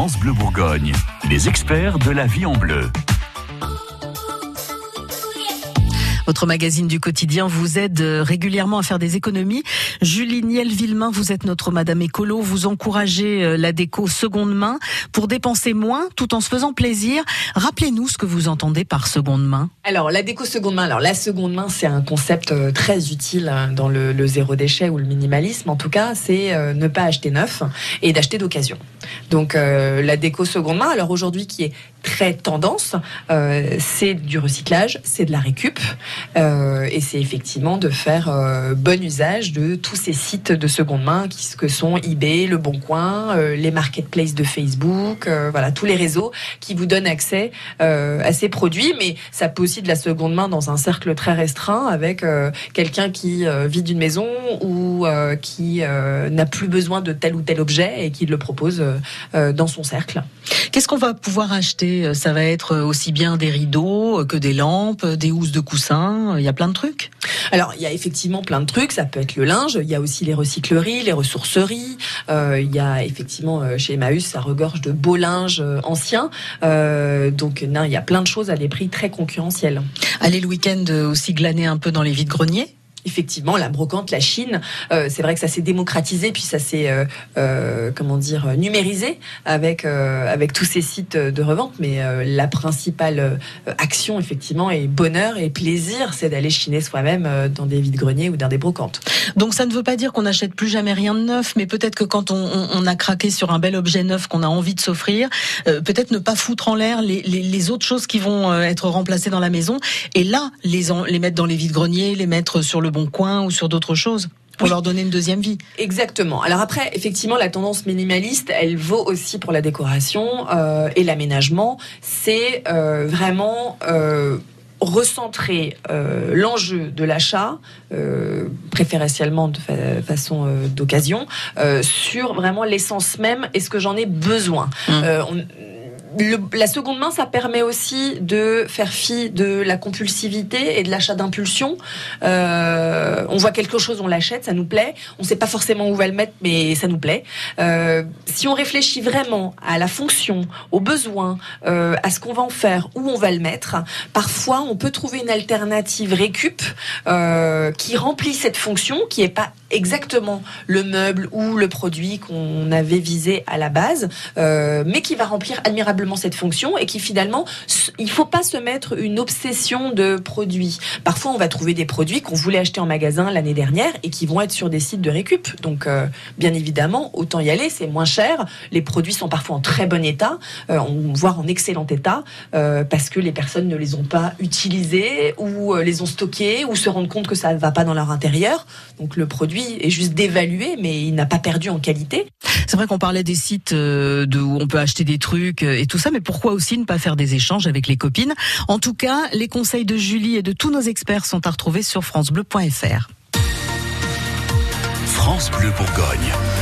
France Bleu Bourgogne, les experts de la vie en bleu. Votre magazine du quotidien vous aide euh, régulièrement à faire des économies. Julie Niel-Villemain, vous êtes notre Madame Écolo. Vous encouragez euh, la déco seconde main pour dépenser moins tout en se faisant plaisir. Rappelez-nous ce que vous entendez par seconde main. Alors, la déco seconde main. Alors, la seconde main, c'est un concept euh, très utile dans le, le, zéro déchet ou le minimalisme. En tout cas, c'est ne pas acheter neuf et d'acheter d'occasion. Donc, euh, la déco seconde main. Alors aujourd'hui, qui est très tendance, euh, c'est du recyclage, c'est de la récup, euh, et c'est effectivement de faire bon usage de tous ces sites de seconde main qui que sont eBay, Le Bon Coin, les marketplaces de Facebook, voilà tous les réseaux qui vous donnent accès à ces produits. Mais ça peut aussi de la seconde main dans un cercle très restreint avec quelqu'un qui vit d'une maison ou qui n'a plus besoin de tel ou tel objet et qui le propose dans son cercle. Qu'est-ce qu'on va pouvoir acheter? Ça va être aussi bien des rideaux que des lampes, des housses de coussins. Il y a plein de trucs? Alors, il y a effectivement plein de trucs. Ça peut être le linge. Il y a aussi les recycleries, les ressourceries. Euh, il y a effectivement euh, chez Emmaüs, ça regorge de beaux linges euh, anciens. Euh, donc, non, il y a plein de choses à des prix très concurrentiels. Allez le week-end aussi glaner un peu dans les vides greniers effectivement, la brocante, la Chine, euh, c'est vrai que ça s'est démocratisé, puis ça s'est, euh, euh, comment dire, numérisé avec avec tous ces sites de revente. Mais la principale action, effectivement, et bonheur et plaisir, c'est d'aller chiner soi-même dans des vides greniers ou dans des brocantes. Donc ça ne veut pas dire qu'on n'achète plus jamais rien de neuf, mais peut-être que quand on, a craqué sur un bel objet neuf qu'on a envie de s'offrir, peut-être ne pas foutre en l'air les, autres choses qui vont être remplacées dans la maison, et là les, les mettre dans les vides greniers, les mettre sur le Bon Coin ou sur d'autres choses pour leur donner une deuxième vie. Exactement. Alors après, effectivement, la tendance minimaliste, elle vaut aussi pour la décoration euh, et l'aménagement. C'est euh, vraiment euh, recentrer l'enjeu de l'achat, préférentiellement de façon d'occasion, sur vraiment l'essence même. Est-ce que j'en ai besoin mmh. on, la seconde main, ça permet aussi de faire fi de la compulsivité et de l'achat d'impulsion. Euh, on voit quelque chose, on l'achète, ça nous plaît. On ne sait pas forcément où va le mettre, mais ça nous plaît. Euh, si on réfléchit vraiment à la fonction, aux besoins, euh, à ce qu'on va en faire, où on va le mettre, parfois on peut trouver une alternative récup qui remplit cette fonction, qui est pas exactement le meuble ou le produit qu'on avait visé à la base, mais qui va remplir admirablement cette fonction et qui finalement, il faut pas se mettre une obsession de produits. Parfois, on va trouver des produits qu'on voulait acheter en magasin l'année dernière et qui vont être sur des sites de récup. Donc, euh, bien évidemment, autant y aller, c'est moins cher. Les produits sont parfois en très bon état, euh, voire en excellent état, euh, parce que les personnes ne les ont pas utilisés ou les ont stockés ou se rendent compte que ça ne va pas dans leur intérieur. Donc, le produit est juste dévalué, mais il n'a pas perdu en qualité. C'est vrai qu'on parlait des sites où on peut acheter des trucs et tout ça, mais pourquoi aussi ne pas faire des échanges avec les copines? En tout cas, les conseils de Julie et de tous nos experts sont à retrouver sur francebleu.fr. France Bleu Bourgogne.